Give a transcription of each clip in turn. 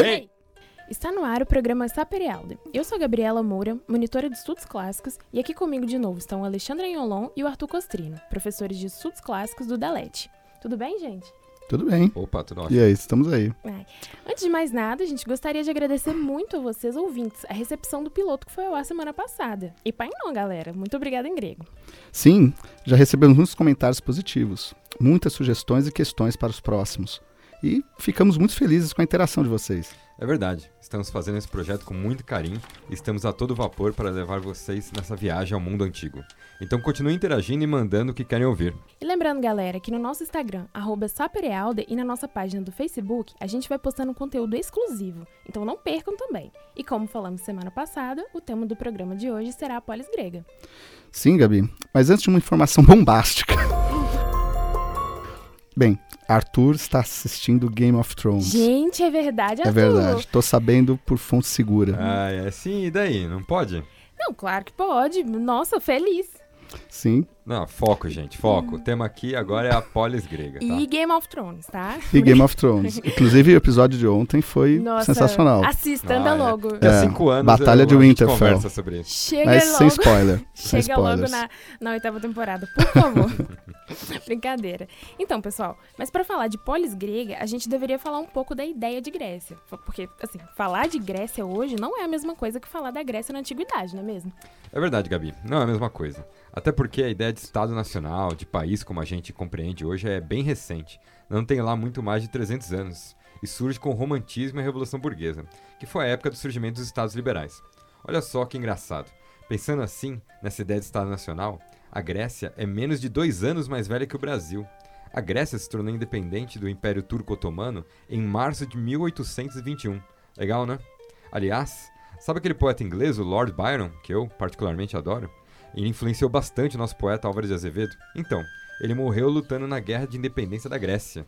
Hey! Está no ar o programa Saperialde. Eu sou a Gabriela Moura, monitora de estudos clássicos, e aqui comigo de novo estão o Alexandre Anholon e o Arthur Costrino, professores de estudos clássicos do DALET. Tudo bem, gente? Tudo bem. Opa, tudo ótimo. E aí, estamos aí. Ai. Antes de mais nada, a gente gostaria de agradecer muito a vocês, ouvintes, a recepção do piloto que foi ao ar semana passada. E pai não, galera. Muito obrigada em grego. Sim, já recebemos muitos comentários positivos, muitas sugestões e questões para os próximos. E ficamos muito felizes com a interação de vocês. É verdade. Estamos fazendo esse projeto com muito carinho e estamos a todo vapor para levar vocês nessa viagem ao mundo antigo. Então continue interagindo e mandando o que querem ouvir. E lembrando, galera, que no nosso Instagram, arroba Saperealde, e na nossa página do Facebook, a gente vai postando conteúdo exclusivo. Então não percam também. E como falamos semana passada, o tema do programa de hoje será a polis grega. Sim, Gabi. Mas antes de uma informação bombástica. Bem, Arthur está assistindo Game of Thrones. Gente, é verdade, é Arthur? verdade. Tô sabendo por fonte segura. Ah, é sim, e daí? Não pode? Não, claro que pode. Nossa, feliz. Sim. Não, foco, gente, foco. O tema aqui agora é a polis grega, tá? E Game of Thrones, tá? E Game of Thrones. Inclusive, o episódio de ontem foi Nossa, sensacional. Assista, Ah, anda é. logo. É, cinco anos Batalha eu, de Winterfell. conversa sobre isso. Chega Mas logo. sem spoiler. sem Chega logo spoilers. na, na oitava temporada, por favor. Brincadeira. Então, pessoal, mas pra falar de polis grega, a gente deveria falar um pouco da ideia de Grécia. Porque, assim, falar de Grécia hoje não é a mesma coisa que falar da Grécia na antiguidade, não é mesmo? É verdade, Gabi. Não é a mesma coisa. Até porque a ideia de Estado Nacional, de país como a gente compreende hoje, é bem recente. Não tem lá muito mais de 300 anos. E surge com o romantismo e a Revolução Burguesa, que foi a época do surgimento dos Estados Liberais. Olha só que engraçado. Pensando assim, nessa ideia de Estado Nacional, a Grécia é menos de dois anos mais velha que o Brasil. A Grécia se tornou independente do Império Turco-Otomano em março de 1821. Legal, né? Aliás, sabe aquele poeta inglês, o Lord Byron, que eu particularmente adoro? Ele influenciou bastante o nosso poeta Álvares de Azevedo. Então, ele morreu lutando na Guerra de Independência da Grécia.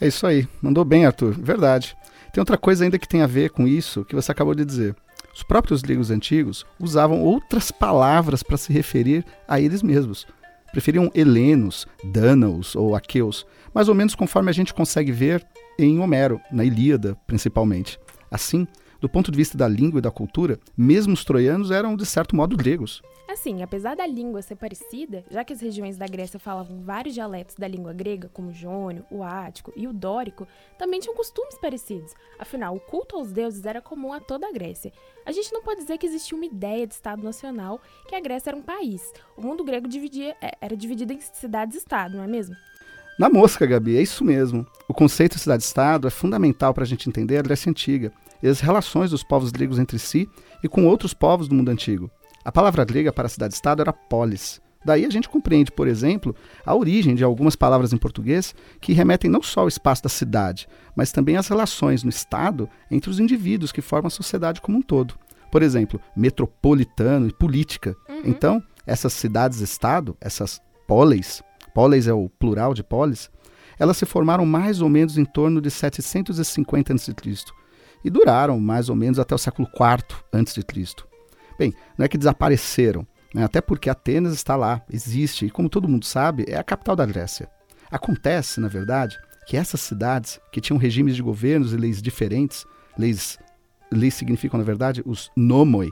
É isso aí. Mandou bem, Arthur. Verdade. Tem outra coisa ainda que tem a ver com isso que você acabou de dizer. Os próprios gregos antigos usavam outras palavras para se referir a eles mesmos. Preferiam helenos, dânaos ou aqueus, mais ou menos conforme a gente consegue ver em Homero, na Ilíada, principalmente. Assim, do ponto de vista da língua e da cultura, mesmo os troianos eram, de certo modo, gregos. Assim, apesar da língua ser parecida, já que as regiões da Grécia falavam vários dialetos da língua grega, como o jônio, o ático e o dórico, também tinham costumes parecidos. Afinal, o culto aos deuses era comum a toda a Grécia. A gente não pode dizer que existia uma ideia de Estado nacional, que a Grécia era um país. O mundo grego dividia, é, era dividido em cidades-estado, não é mesmo? Na mosca, Gabi, é isso mesmo. O conceito de cidade-estado é fundamental para a gente entender a Grécia Antiga e as relações dos povos gregos entre si e com outros povos do mundo antigo. A palavra grega para cidade-estado era polis. Daí a gente compreende, por exemplo, a origem de algumas palavras em português que remetem não só ao espaço da cidade, mas também às relações no Estado entre os indivíduos que formam a sociedade como um todo. Por exemplo, metropolitano e política. Então, essas cidades-estado, essas polis, polis é o plural de polis, elas se formaram mais ou menos em torno de 750 a.C. e duraram mais ou menos até o século IV a.C. Bem, não é que desapareceram, né? até porque Atenas está lá, existe, e como todo mundo sabe, é a capital da Grécia. Acontece, na verdade, que essas cidades, que tinham regimes de governos e leis diferentes, leis, leis significam, na verdade, os nomoi,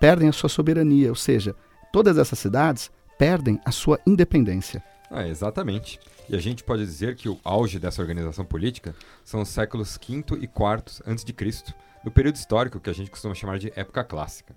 perdem a sua soberania, ou seja, todas essas cidades perdem a sua independência. Ah, exatamente. E a gente pode dizer que o auge dessa organização política são os séculos V e IV a.C., no período histórico que a gente costuma chamar de época clássica.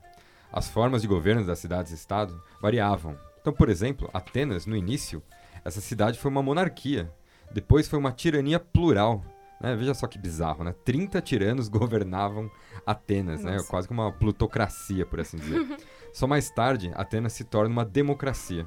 As formas de governo das cidades-estado variavam. Então, por exemplo, Atenas, no início, essa cidade foi uma monarquia. Depois foi uma tirania plural. né? Veja só que bizarro, né? 30 tiranos governavam Atenas, né? Quase que uma plutocracia, por assim dizer. Só mais tarde, Atenas se torna uma democracia.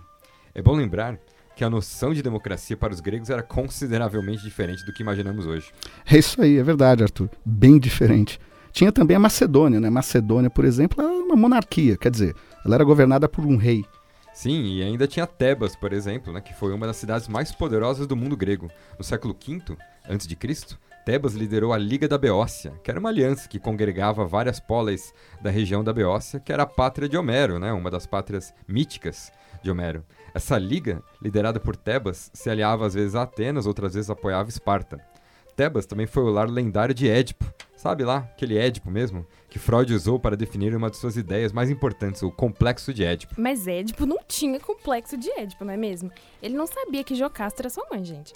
É bom lembrar que a noção de democracia para os gregos era consideravelmente diferente do que imaginamos hoje. É isso aí, é verdade, Arthur. Bem diferente. Tinha também a Macedônia, né? Macedônia, por exemplo, era uma monarquia, quer dizer, ela era governada por um rei. Sim, e ainda tinha Tebas, por exemplo, né, que foi uma das cidades mais poderosas do mundo grego. No século V a.C., Tebas liderou a Liga da Beócia, que era uma aliança que congregava várias polis da região da Beócia, que era a pátria de Homero, né, uma das pátrias míticas de Homero. Essa liga, liderada por Tebas, se aliava às vezes a Atenas, outras vezes apoiava Esparta. Tebas também foi o lar lendário de Édipo, sabe lá, aquele Édipo mesmo, que Freud usou para definir uma de suas ideias mais importantes, o complexo de Édipo. Mas Édipo não tinha complexo de Édipo, não é mesmo? Ele não sabia que Jocasta era sua mãe, gente.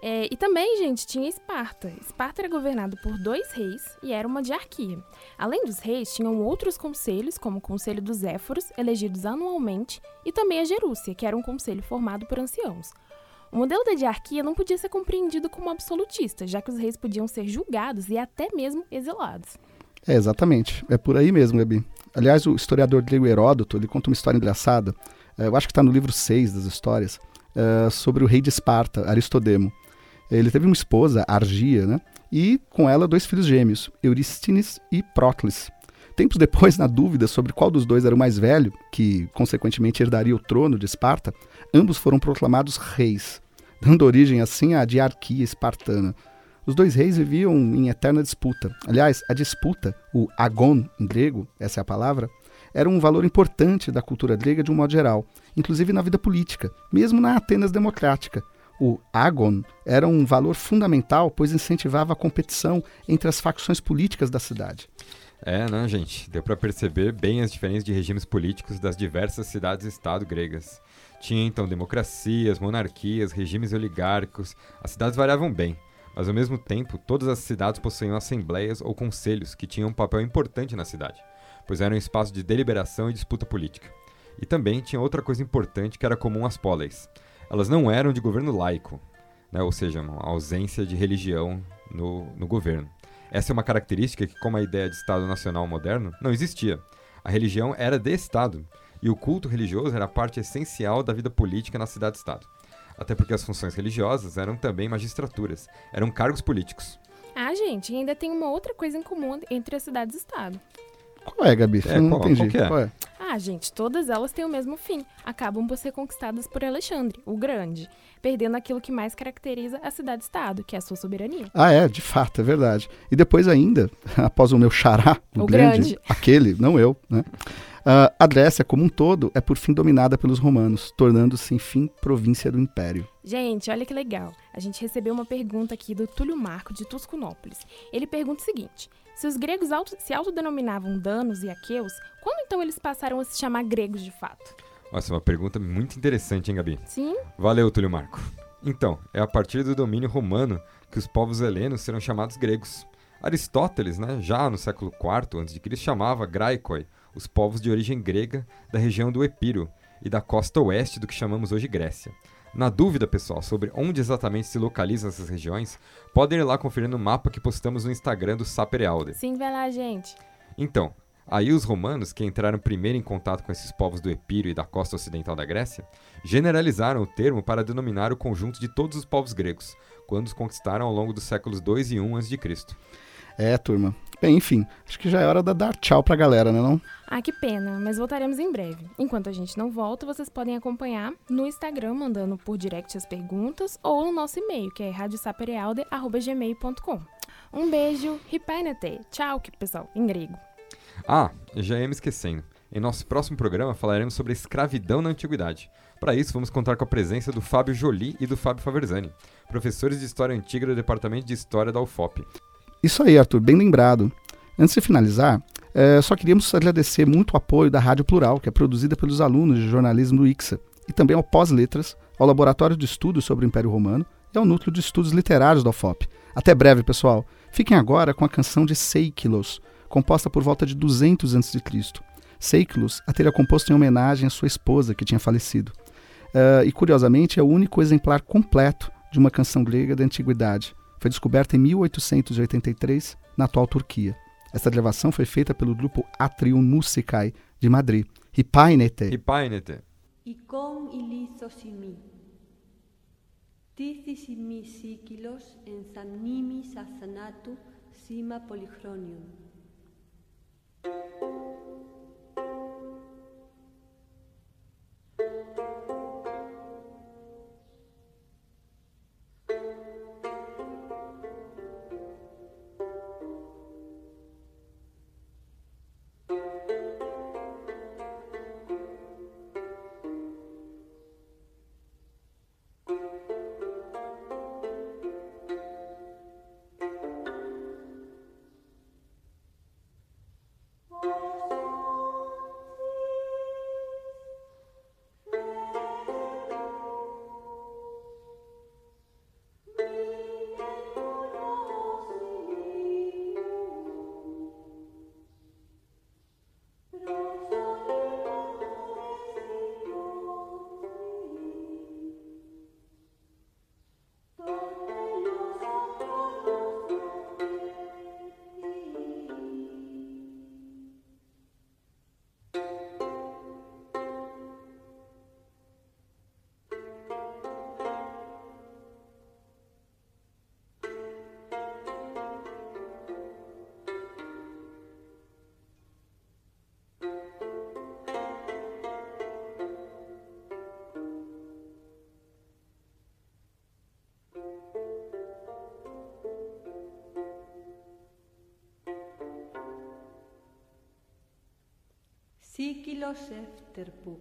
É, e também, gente, tinha Esparta. Esparta era governado por dois reis e era uma diarquia. Além dos reis, tinham outros conselhos, como o Conselho dos Éforos, elegidos anualmente, e também a Gerúcia, que era um conselho formado por anciãos. O modelo da diarquia não podia ser compreendido como absolutista, já que os reis podiam ser julgados e até mesmo exilados. É, exatamente. É por aí mesmo, Gabi. Aliás, o historiador grego Heródoto, ele conta uma história engraçada, é, eu acho que está no livro 6 das histórias, é, sobre o rei de Esparta, Aristodemo. Ele teve uma esposa, Argia, né? E com ela dois filhos gêmeos, Eurístenes e Prócles. Tempos depois, na dúvida sobre qual dos dois era o mais velho, que consequentemente herdaria o trono de Esparta, ambos foram proclamados reis, dando origem assim à diarquia espartana. Os dois reis viviam em eterna disputa. Aliás, a disputa, o agon em grego, essa é a palavra, era um valor importante da cultura grega de um modo geral, inclusive na vida política, mesmo na Atenas democrática. O agon era um valor fundamental, pois incentivava a competição entre as facções políticas da cidade. É, né, gente? Deu para perceber bem as diferenças de regimes políticos das diversas cidades-estado gregas. Tinha então democracias, monarquias, regimes oligárquicos. As cidades variavam bem, mas ao mesmo tempo, todas as cidades possuíam assembleias ou conselhos que tinham um papel importante na cidade, pois eram um espaço de deliberação e disputa política. E também tinha outra coisa importante que era comum às poleis elas não eram de governo laico, né? ou seja, uma ausência de religião no, no governo. Essa é uma característica que, como a ideia de Estado Nacional moderno, não existia. A religião era de Estado, e o culto religioso era parte essencial da vida política na cidade-estado. Até porque as funções religiosas eram também magistraturas, eram cargos políticos. Ah, gente, ainda tem uma outra coisa em comum entre as cidades-estado. Qual é, Gabi? É, não qual- entendi. qual que é? Qual é? Ah, gente, todas elas têm o mesmo fim. Acabam por ser conquistadas por Alexandre, o Grande, perdendo aquilo que mais caracteriza a cidade-estado, que é a sua soberania. Ah, é, de fato, é verdade. E depois ainda, após o meu xará, o, O grande, grande. aquele, não eu, né? Ah, a Grécia, como um todo, é por fim dominada pelos romanos, tornando-se, enfim, província do Império. Gente, olha que legal. A gente recebeu uma pergunta aqui do Túlio Marco, de Tusculópolis. Ele pergunta o seguinte: se os gregos auto, se autodenominavam danos e aqueus, quando então eles passaram a se chamar gregos de fato? Nossa, uma pergunta muito interessante, hein, Gabi? Sim? Valeu, Túlio Marco. Então, é a partir do domínio romano que os povos helenos serão chamados gregos. Aristóteles, né, já no século IV a.C., chamava graikoi os povos de origem grega da região do Epiro e da costa oeste do que chamamos hoje Grécia. Na dúvida, pessoal, sobre onde exatamente se localizam essas regiões, podem ir lá conferir no mapa que postamos no Instagram do Saper Aude. Sim, vai lá, gente. Então, aí os romanos, que entraram primeiro em contato com esses povos do Epiro e da costa ocidental da Grécia, generalizaram o termo para denominar o conjunto de todos os povos gregos, quando os conquistaram ao longo dos séculos 2 e 1 a.C. É, turma. Bem, enfim, acho que já é hora de dar tchau pra galera, né não? Ah, que pena, mas voltaremos em breve. Enquanto a gente não volta, vocês podem acompanhar no Instagram, mandando por direct as perguntas, ou no nosso e-mail, que é radiosaperealde.gmail.com. Um beijo, ripainete. Tchau, que pessoal, em grego. Ah, já ia me esquecendo. Em nosso próximo programa falaremos sobre a escravidão na antiguidade. Para isso, vamos contar com a presença do Fábio Joly e do Fábio Faverzani, professores de História Antiga do Departamento de História da UFOP. Isso aí, Arthur, bem lembrado. Antes de finalizar, eh, só queríamos agradecer muito o apoio da Rádio Plural, que é produzida pelos alunos de jornalismo do ICSA, e também ao Pós-Letras, ao Laboratório de Estudos sobre o Império Romano e ao Núcleo de Estudos Literários da UFOP. Até breve, pessoal. Fiquem agora com a canção de Seikilos, composta por volta de 200 a.C. Seikilos a teria composto em homenagem à sua esposa, que tinha falecido. Eh, e, curiosamente, é o único exemplar completo de uma canção grega da antiguidade. Foi descoberta em 1883 na atual Turquia. Essa gravação foi feita pelo grupo Atrium Musicae de Madrid. Hipainete. Hipainete. Icon ilithosimi. Tithysimi sikilos en sanimi sasanatou sima polychronium. Sikilo Shefterpu.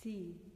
Sí.